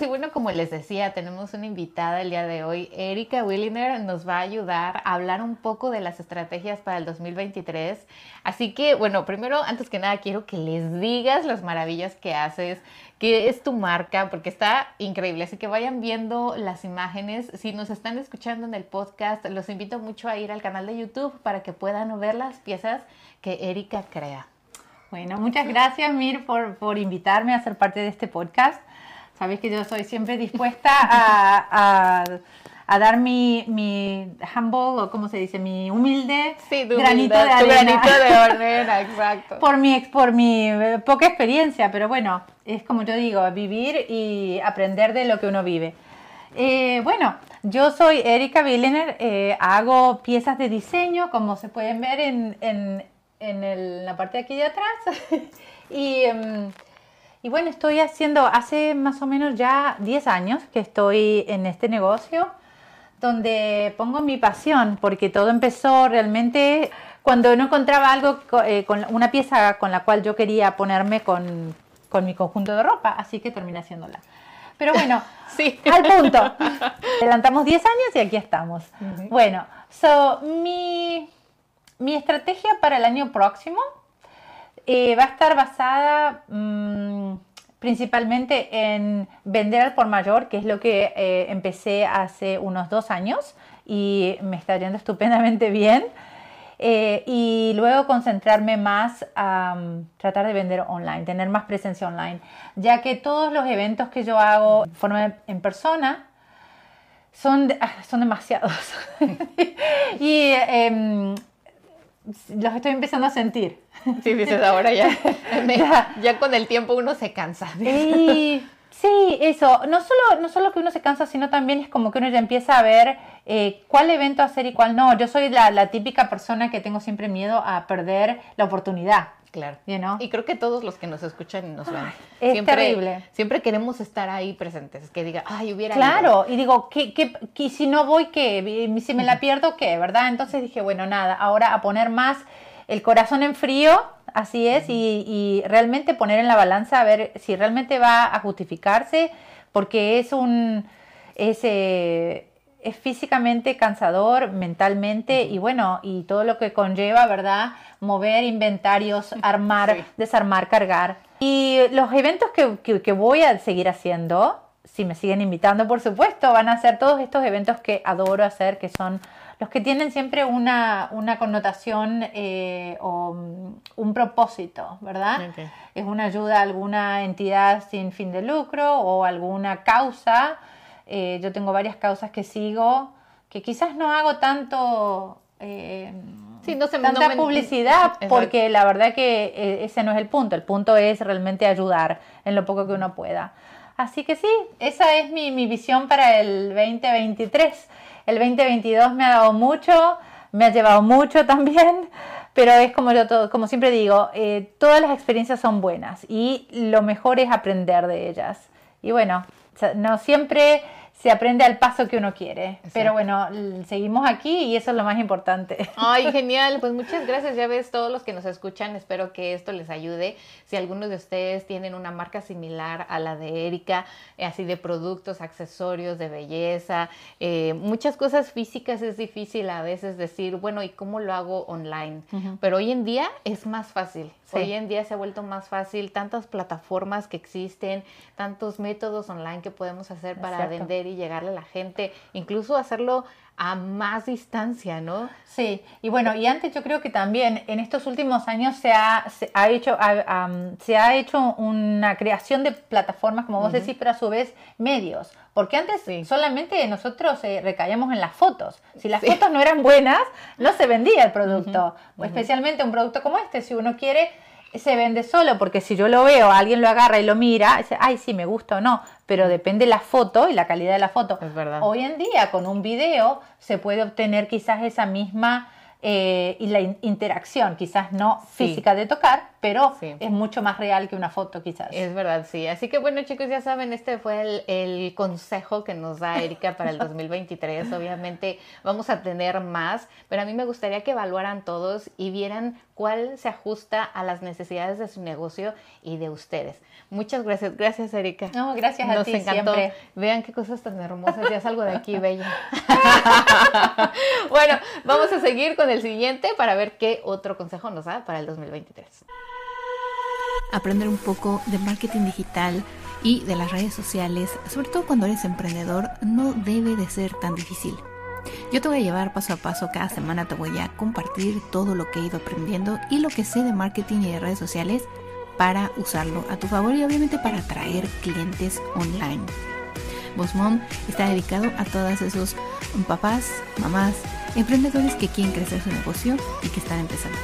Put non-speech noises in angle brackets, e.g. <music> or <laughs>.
y bueno, como les decía, tenemos una invitada el día de hoy. Erika Williner nos va a ayudar a hablar un poco de las estrategias para el 2023. Así que, bueno, primero, antes que nada, quiero que les digas las maravillas que haces, qué es tu marca, porque está increíble. Así que vayan viendo las imágenes. Si nos están escuchando en el podcast, los invito mucho a ir al canal de YouTube para que puedan ver las piezas que Erika crea. Bueno, muchas gracias Mir por, por invitarme a ser parte de este podcast. Sabes que yo soy siempre dispuesta a, a, dar mi, mi, humble, o como se dice, mi humilde granito de arena. Granito de <laughs> arena, exacto. por, mi, por mi eh, poca experiencia, pero bueno, es como yo digo, vivir y aprender de lo que uno vive. Eh, bueno, yo soy Erika Billener, eh, hago piezas de diseño, como se pueden ver en, en, en la parte de aquí de atrás. <laughs> y, em, y, bueno, estoy haciendo, hace más o menos ya 10 años que estoy en este negocio, donde pongo mi pasión, porque todo empezó realmente cuando no encontraba algo, eh, con una pieza con la cual yo quería ponerme con, con mi conjunto de ropa, así que terminé haciéndola. Pero bueno, <laughs> sí. al punto. Adelantamos 10 años y aquí estamos. Bueno, so, mi mi estrategia para el año próximo eh, va a estar basada mm, principalmente en vender al por mayor, que es lo que eh, empecé hace unos dos años y me está yendo <laughs> estupendamente bien. Eh, y luego concentrarme más a tratar de vender online, tener más presencia online, ya que todos los eventos que yo hago de forma en persona son, ah, son demasiados. <laughs> y em, los estoy empezando a sentir. Sí, dices ahora <laughs> ya. ya, con el tiempo uno se cansa. Sí, sí, eso. No solo, no solo que uno se cansa, sino también es como que uno ya empieza a ver eh, cuál evento hacer y cuál no. Yo soy la, la típica persona que tengo siempre miedo a perder la oportunidad. Claro. Y creo que todos los que nos escuchan y nos ven. Es siempre, terrible. Siempre queremos estar ahí presentes, que diga, ay, hubiera Claro, y digo, ¿qué, qué, si no voy, qué? Si me la pierdo, ¿qué? ¿Verdad? Entonces dije, bueno, nada, ahora a poner más el corazón en frío, así es, y, y realmente poner en la balanza a ver si realmente va a justificarse, porque es un... Es, es físicamente cansador, mentalmente y bueno, y todo lo que conlleva, ¿verdad? Mover inventarios, <laughs> armar, desarmar, cargar. Y los eventos que, que, voy a seguir haciendo, si me siguen invitando, por supuesto, van a ser todos estos eventos que adoro hacer, que son los que tienen siempre una, una connotación eh, o mm, un propósito, ¿verdad? Es una ayuda a alguna entidad sin fin de lucro o alguna causa eh, yo tengo varias causas que sigo, que quizás no hago tanto... Eh, no tanta publicidad porque la verdad que eh, ese no es el punto, el punto es realmente ayudar en lo poco que uno pueda. Así que sí, esa es mi, mi visión para el 2023. El 2022 me ha dado mucho, me ha llevado mucho <laughs> también, pero es como yo todo, como siempre digo, todas las experiencias son buenas y lo mejor es aprender de ellas. Y bueno, no siempre se aprende al paso que uno quiere. Pero bueno, seguimos aquí y eso es lo más importante. <laughs> Ay, genial. Pues muchas gracias. Ya ves, todos los que nos escuchan, espero que esto les ayude. Si algunos de ustedes tienen una marca similar a la de Erika, eh, así de productos, accesorios, de belleza, eh, muchas cosas físicas es difícil a veces decir, bueno, ¿y cómo lo hago online? Pero hoy en día es más fácil. Hoy en día se ha vuelto más fácil, tantas plataformas que existen, tantos métodos online que podemos hacer para vender y llegarle a la gente, incluso hacerlo a más distancia, ¿no? Sí, y bueno, y antes yo creo que también en estos últimos años se ha, se ha hecho, se ha hecho una creación de plataformas, como vos decís, pero a su vez medios. Porque antes solamente nosotros eh, recaíamos en las fotos. Si las fotos no eran buenas, no se vendía el producto. Especialmente un producto como este, si uno quiere se vende solo, porque si yo lo veo, alguien lo agarra y lo mira, dice, ay, sí, me gusta o no, pero depende la foto y la calidad de la foto. Es verdad. Hoy en día, con un video, se puede obtener quizás esa misma eh, y la interacción, quizás no física de tocar, pero es mucho más real que una foto quizás. Es verdad, sí. Así que bueno chicos, ya saben, este fue el, el consejo que nos da Erika para el <laughs> 2023. Obviamente vamos a tener más, pero a mí me gustaría que evaluaran todos y vieran cuál se ajusta a las necesidades de su negocio y de ustedes. Muchas gracias, gracias Erika. No, gracias a Nos ti encantó. siempre. Vean qué cosas tan hermosas, ya salgo de aquí <laughs> bella. <laughs> bueno, vamos a seguir con el siguiente para ver qué otro consejo nos da para el 2023. Aprender un poco de marketing digital y de las redes sociales, sobre todo cuando eres emprendedor, no debe de ser tan difícil. Yo te voy a llevar paso a paso, cada semana te voy a compartir todo lo que he ido aprendiendo y lo que sé de marketing y de redes sociales para usarlo a tu favor y obviamente para atraer clientes online. Mom está dedicado a todos esos papás, mamás, emprendedores que quieren crecer su negocio y que están empezando.